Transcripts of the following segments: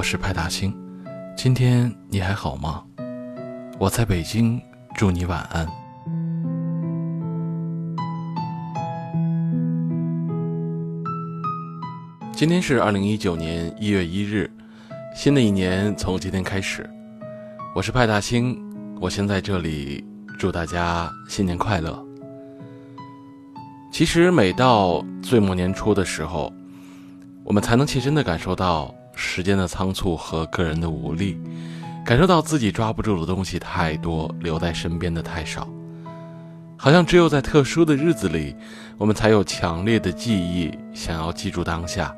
我是派大星，今天你还好吗？我在北京，祝你晚安。今天是二零一九年一月一日，新的一年从今天开始。我是派大星，我先在这里祝大家新年快乐。其实每到岁末年初的时候，我们才能切身的感受到时间的仓促和个人的无力，感受到自己抓不住的东西太多，留在身边的太少。好像只有在特殊的日子里，我们才有强烈的记忆，想要记住当下，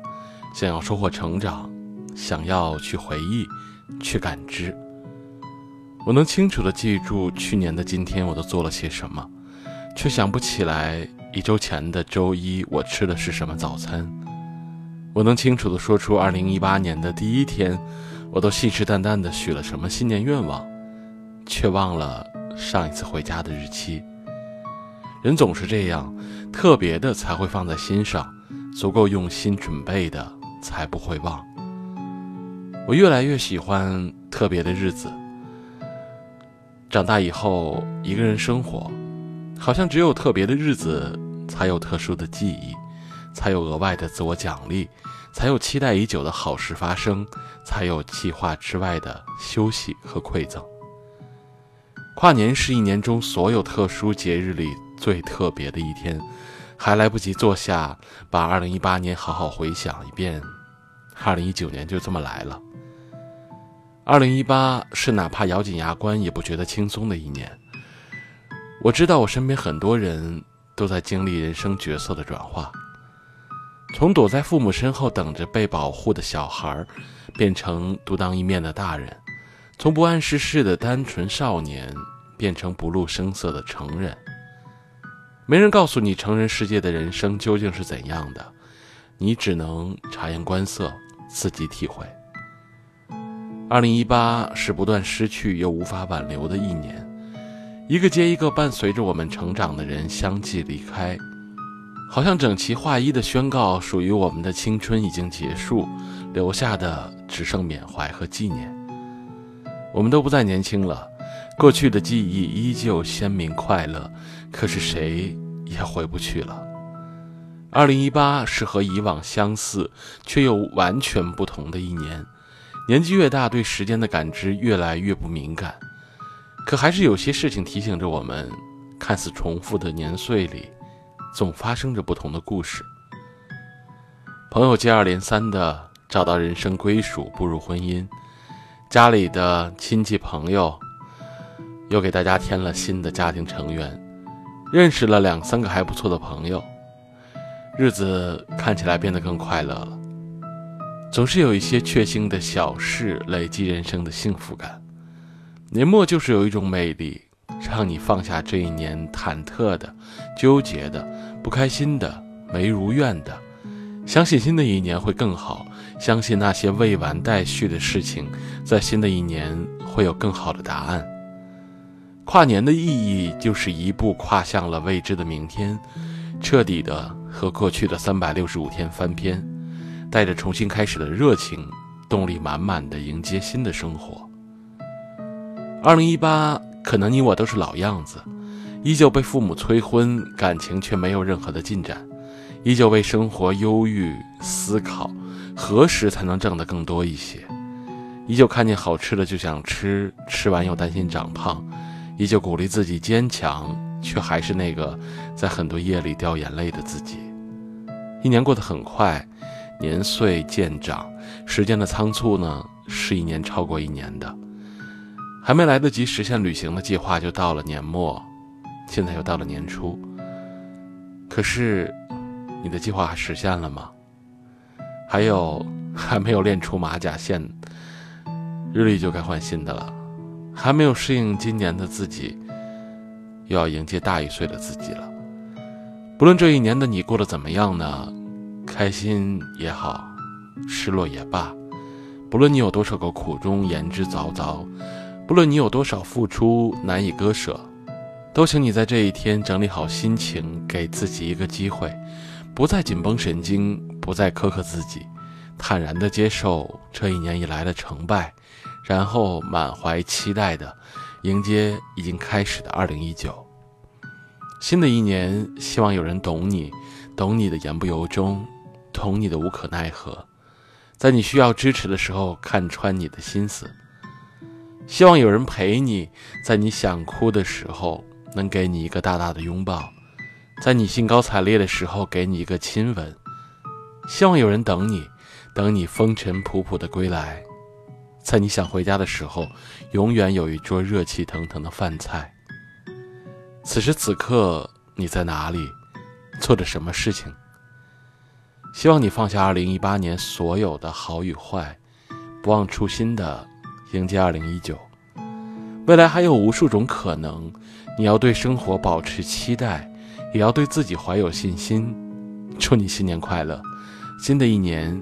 想要收获成长，想要去回忆，去感知。我能清楚的记住去年的今天我都做了些什么，却想不起来一周前的周一我吃的是什么早餐。我能清楚地说出2018年的第一天，我都信誓旦旦地许了什么新年愿望，却忘了上一次回家的日期。人总是这样，特别的才会放在心上，足够用心准备的才不会忘。我越来越喜欢特别的日子。长大以后，一个人生活，好像只有特别的日子才有特殊的记忆。才有额外的自我奖励，才有期待已久的好事发生，才有计划之外的休息和馈赠。跨年是一年中所有特殊节日里最特别的一天，还来不及坐下把2018年好好回想一遍，2019年就这么来了。2018是哪怕咬紧牙关也不觉得轻松的一年。我知道我身边很多人都在经历人生角色的转化。从躲在父母身后等着被保护的小孩，变成独当一面的大人；从不谙世事的单纯少年，变成不露声色的成人。没人告诉你成人世界的人生究竟是怎样的，你只能察言观色，自己体会。二零一八是不断失去又无法挽留的一年，一个接一个伴随着我们成长的人相继离开。好像整齐划一的宣告，属于我们的青春已经结束，留下的只剩缅怀和纪念。我们都不再年轻了，过去的记忆依旧鲜明快乐，可是谁也回不去了。二零一八是和以往相似却又完全不同的一年，年纪越大，对时间的感知越来越不敏感，可还是有些事情提醒着我们，看似重复的年岁里。总发生着不同的故事。朋友接二连三的找到人生归属，步入婚姻；家里的亲戚朋友又给大家添了新的家庭成员，认识了两三个还不错的朋友，日子看起来变得更快乐了。总是有一些确幸的小事累积人生的幸福感。年末就是有一种魅力。让你放下这一年忐忑的、纠结的、不开心的、没如愿的，相信新的一年会更好，相信那些未完待续的事情，在新的一年会有更好的答案。跨年的意义就是一步跨向了未知的明天，彻底的和过去的三百六十五天翻篇，带着重新开始的热情，动力满满的迎接新的生活。二零一八。可能你我都是老样子，依旧被父母催婚，感情却没有任何的进展；依旧为生活忧郁思考，何时才能挣得更多一些；依旧看见好吃的就想吃，吃完又担心长胖；依旧鼓励自己坚强，却还是那个在很多夜里掉眼泪的自己。一年过得很快，年岁渐长，时间的仓促呢，是一年超过一年的。还没来得及实现旅行的计划，就到了年末，现在又到了年初。可是，你的计划实现了吗？还有，还没有练出马甲线，日历就该换新的了。还没有适应今年的自己，又要迎接大一岁的自己了。不论这一年的你过得怎么样呢？开心也好，失落也罢，不论你有多少个苦衷言之凿凿。不论你有多少付出难以割舍，都请你在这一天整理好心情，给自己一个机会，不再紧绷神经，不再苛刻自己，坦然地接受这一年以来的成败，然后满怀期待地迎接已经开始的二零一九。新的一年，希望有人懂你，懂你的言不由衷，懂你的无可奈何，在你需要支持的时候看穿你的心思。希望有人陪你，在你想哭的时候能给你一个大大的拥抱，在你兴高采烈的时候给你一个亲吻。希望有人等你，等你风尘仆仆的归来，在你想回家的时候，永远有一桌热气腾腾的饭菜。此时此刻，你在哪里，做着什么事情？希望你放下二零一八年所有的好与坏，不忘初心的迎接二零一九。未来还有无数种可能，你要对生活保持期待，也要对自己怀有信心。祝你新年快乐，新的一年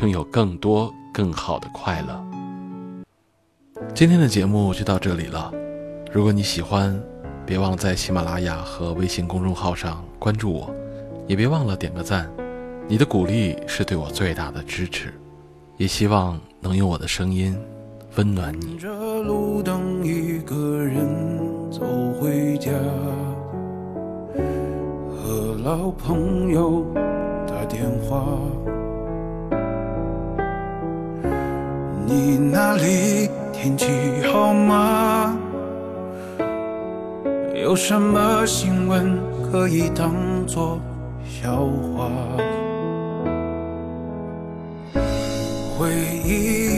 拥有更多更好的快乐。今天的节目就到这里了，如果你喜欢。别忘了在喜马拉雅和微信公众号上关注我，也别忘了点个赞，你的鼓励是对我最大的支持，也希望能用我的声音温暖你。着路灯，一个人走回家，和老朋友打电话。你那里天气好吗？有什么新闻可以当作笑话？回忆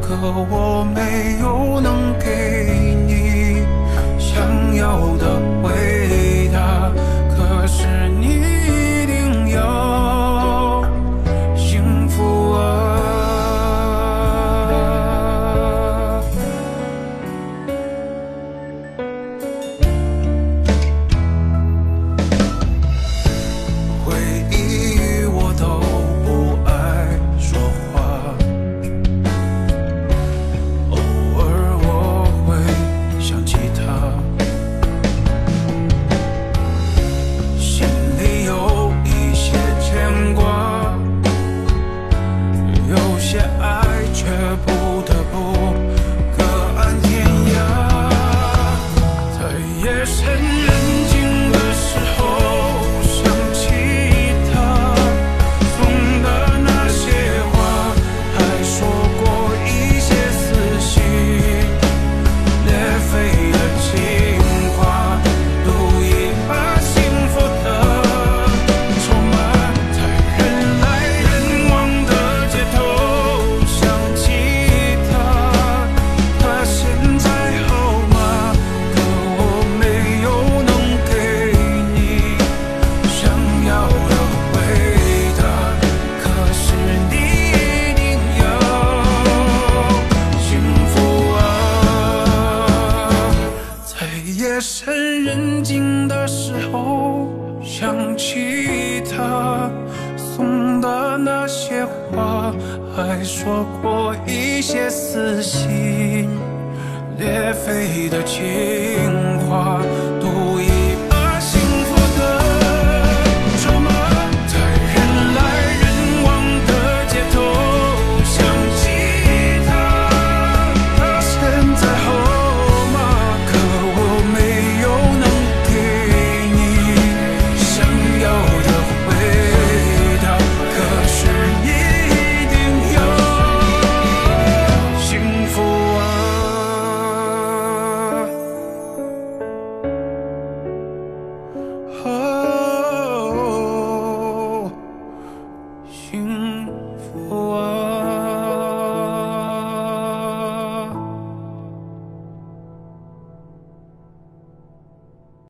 可我没有能给你想要的想起他送的那些花还说过一些撕心裂肺的情话。